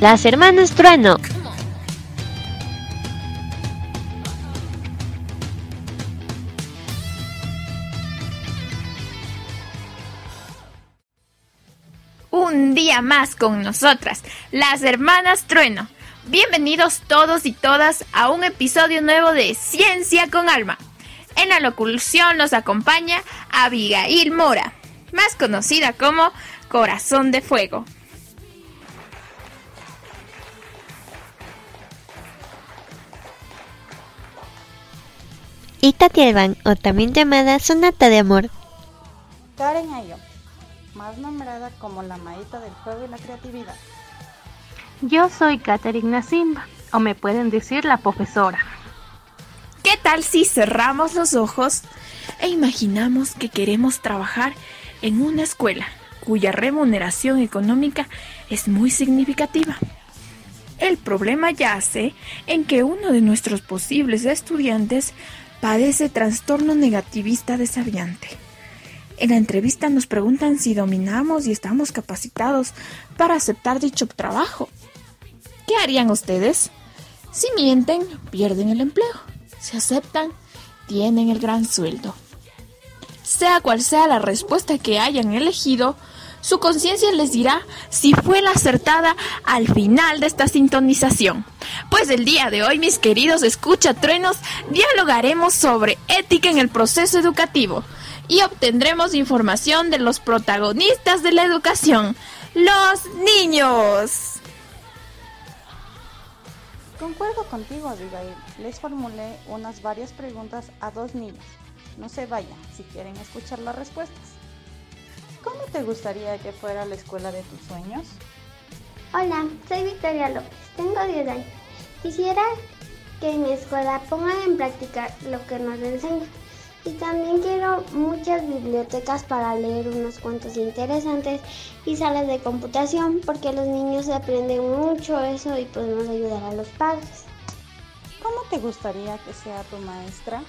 Las hermanas Trueno. Un día más con nosotras, las hermanas Trueno. Bienvenidos todos y todas a un episodio nuevo de Ciencia con Alma. En la locución nos acompaña Abigail Mora, más conocida como Corazón de Fuego. Y Tatielvan, o también llamada Sonata de Amor. Karen Ayo, más nombrada como la maíta del fuego y la creatividad. Yo soy Katherine Simba, o me pueden decir la profesora. ¿Qué tal si cerramos los ojos e imaginamos que queremos trabajar en una escuela cuya remuneración económica es muy significativa? El problema yace en que uno de nuestros posibles estudiantes padece trastorno negativista desaviante. En la entrevista nos preguntan si dominamos y estamos capacitados para aceptar dicho trabajo. ¿Qué harían ustedes? Si mienten, pierden el empleo. Si aceptan, tienen el gran sueldo. Sea cual sea la respuesta que hayan elegido, su conciencia les dirá si fue la acertada al final de esta sintonización. Pues el día de hoy, mis queridos escuchatruenos, dialogaremos sobre ética en el proceso educativo y obtendremos información de los protagonistas de la educación, los niños. Concuerdo contigo, Abigail. Les formulé unas varias preguntas a dos niños. No se vayan si quieren escuchar las respuestas. ¿Cómo te gustaría que fuera la escuela de tus sueños? Hola, soy Victoria López, tengo 10 años. Quisiera que mi escuela pongan en práctica lo que nos enseñan. Y también quiero muchas bibliotecas para leer unos cuentos interesantes y salas de computación porque los niños aprenden mucho eso y podemos ayudar a los padres. ¿Cómo te gustaría que sea tu maestra?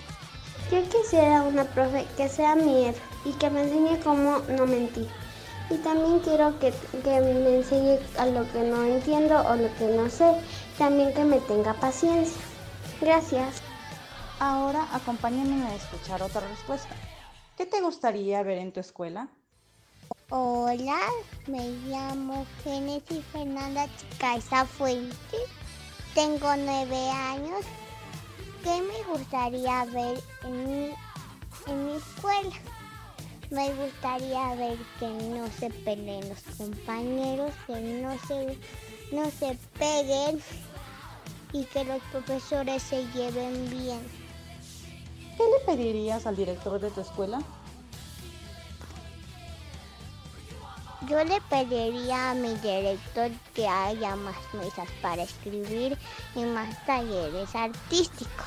Yo quisiera una profe que sea mi y que me enseñe cómo no mentir. Y también quiero que, que me enseñe a lo que no entiendo o lo que no sé. También que me tenga paciencia. Gracias. Ahora acompáñenme a escuchar otra respuesta. ¿Qué te gustaría ver en tu escuela? Hola, me llamo Genesis Fernanda Chicaiza Fuentes. Tengo nueve años. ¿Qué me gustaría ver en mi, en mi escuela? Me gustaría ver que no se peleen los compañeros, que no se, no se peguen y que los profesores se lleven bien. ¿Qué le pedirías al director de tu escuela? Yo le pediría a mi director que haya más mesas para escribir y más talleres artísticos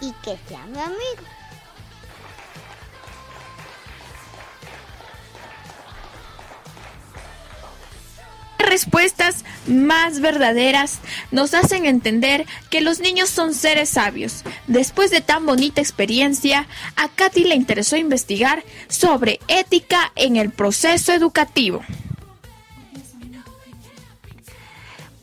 y que sea mi respuestas más verdaderas nos hacen entender que los niños son seres sabios. Después de tan bonita experiencia, a Katy le interesó investigar sobre ética en el proceso educativo.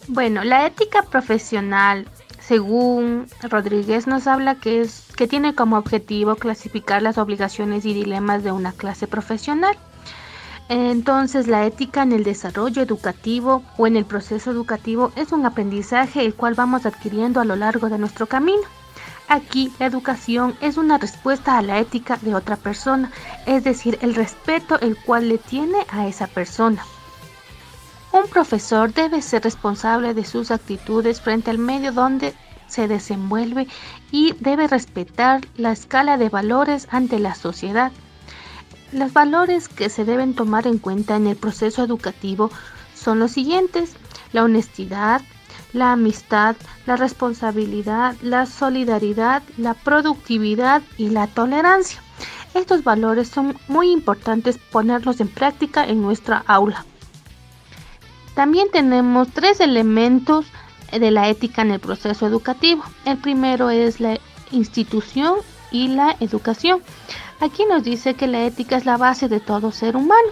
Bueno, la ética profesional, según Rodríguez, nos habla que, es, que tiene como objetivo clasificar las obligaciones y dilemas de una clase profesional. Entonces, la ética en el desarrollo educativo o en el proceso educativo es un aprendizaje el cual vamos adquiriendo a lo largo de nuestro camino. Aquí la educación es una respuesta a la ética de otra persona, es decir, el respeto el cual le tiene a esa persona. Un profesor debe ser responsable de sus actitudes frente al medio donde se desenvuelve y debe respetar la escala de valores ante la sociedad. Los valores que se deben tomar en cuenta en el proceso educativo son los siguientes. La honestidad, la amistad, la responsabilidad, la solidaridad, la productividad y la tolerancia. Estos valores son muy importantes ponerlos en práctica en nuestra aula. También tenemos tres elementos de la ética en el proceso educativo. El primero es la institución y la educación. Aquí nos dice que la ética es la base de todo ser humano.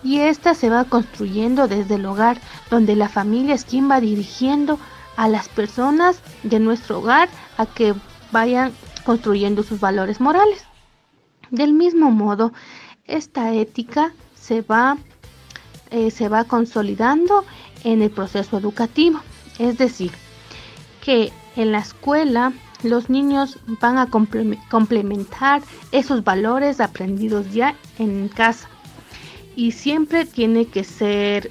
y esta se va construyendo desde el hogar, donde la familia es quien va dirigiendo a las personas de nuestro hogar a que vayan construyendo sus valores morales. Del mismo modo, esta ética se va, eh, se va consolidando en el proceso educativo. Es decir, que en la escuela los niños van a complementar esos valores aprendidos ya en casa. Y siempre tiene que ser,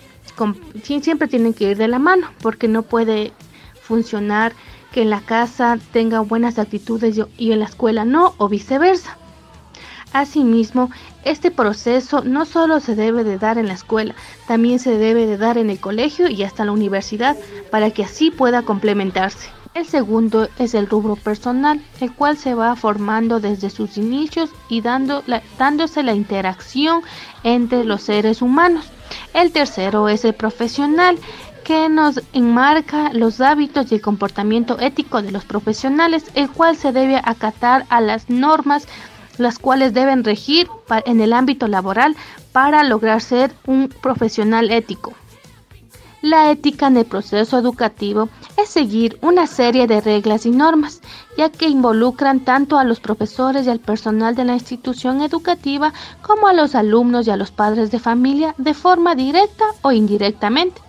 siempre tienen que ir de la mano, porque no puede funcionar que en la casa tenga buenas actitudes y en la escuela no, o viceversa. Asimismo, este proceso no solo se debe de dar en la escuela, también se debe de dar en el colegio y hasta la universidad para que así pueda complementarse. El segundo es el rubro personal, el cual se va formando desde sus inicios y dando dándose la interacción entre los seres humanos. El tercero es el profesional, que nos enmarca los hábitos y el comportamiento ético de los profesionales, el cual se debe acatar a las normas las cuales deben regir en el ámbito laboral para lograr ser un profesional ético. La ética en el proceso educativo es seguir una serie de reglas y normas, ya que involucran tanto a los profesores y al personal de la institución educativa como a los alumnos y a los padres de familia de forma directa o indirectamente,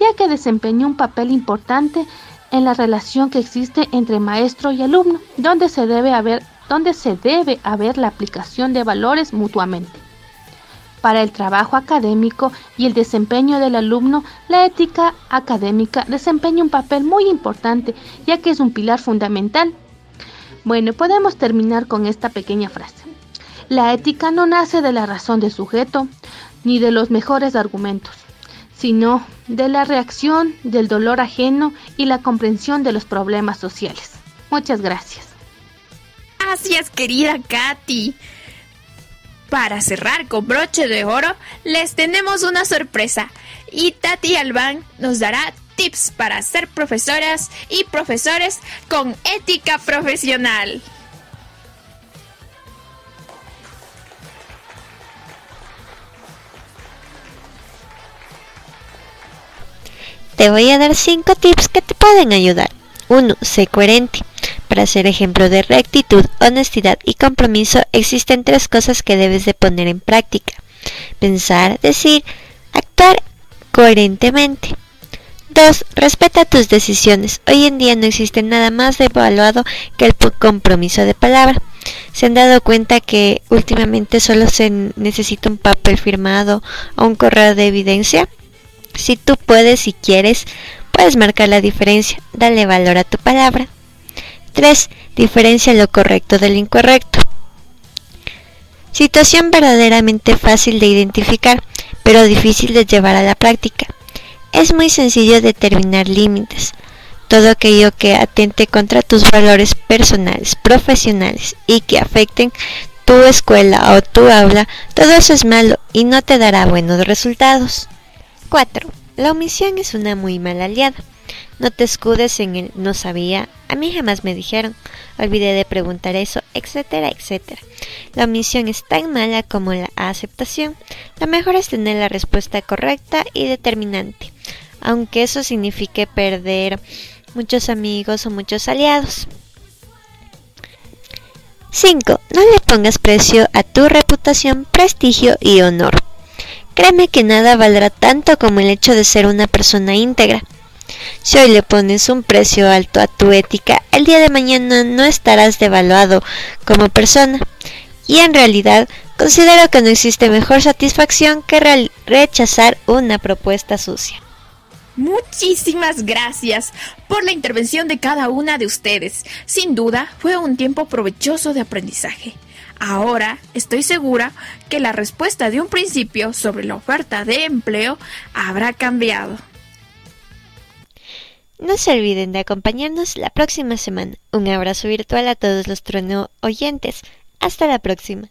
ya que desempeña un papel importante en la relación que existe entre maestro y alumno, donde se debe haber donde se debe haber la aplicación de valores mutuamente. Para el trabajo académico y el desempeño del alumno, la ética académica desempeña un papel muy importante, ya que es un pilar fundamental. Bueno, podemos terminar con esta pequeña frase. La ética no nace de la razón del sujeto, ni de los mejores argumentos, sino de la reacción del dolor ajeno y la comprensión de los problemas sociales. Muchas gracias. Gracias, querida Katy. Para cerrar con broche de oro, les tenemos una sorpresa y Tati Albán nos dará tips para ser profesoras y profesores con ética profesional. Te voy a dar 5 tips que te pueden ayudar. 1. Sé coherente. Para ser ejemplo de rectitud, honestidad y compromiso existen tres cosas que debes de poner en práctica. Pensar, decir, actuar coherentemente. 2. Respeta tus decisiones. Hoy en día no existe nada más evaluado que el compromiso de palabra. ¿Se han dado cuenta que últimamente solo se necesita un papel firmado o un correo de evidencia? Si tú puedes y quieres, puedes marcar la diferencia. Dale valor a tu palabra. 3. Diferencia lo correcto del incorrecto. Situación verdaderamente fácil de identificar, pero difícil de llevar a la práctica. Es muy sencillo determinar límites. Todo aquello que atente contra tus valores personales, profesionales y que afecten tu escuela o tu aula, todo eso es malo y no te dará buenos resultados. 4. La omisión es una muy mala aliada. No te escudes en el no sabía, a mí jamás me dijeron, olvidé de preguntar eso, etcétera, etcétera. La omisión es tan mala como la aceptación. Lo mejor es tener la respuesta correcta y determinante, aunque eso signifique perder muchos amigos o muchos aliados. 5. No le pongas precio a tu reputación, prestigio y honor. Créeme que nada valdrá tanto como el hecho de ser una persona íntegra. Si hoy le pones un precio alto a tu ética, el día de mañana no estarás devaluado como persona. Y en realidad, considero que no existe mejor satisfacción que rechazar una propuesta sucia. Muchísimas gracias por la intervención de cada una de ustedes. Sin duda, fue un tiempo provechoso de aprendizaje. Ahora estoy segura que la respuesta de un principio sobre la oferta de empleo habrá cambiado. No se olviden de acompañarnos la próxima semana. Un abrazo virtual a todos los trono oyentes. Hasta la próxima.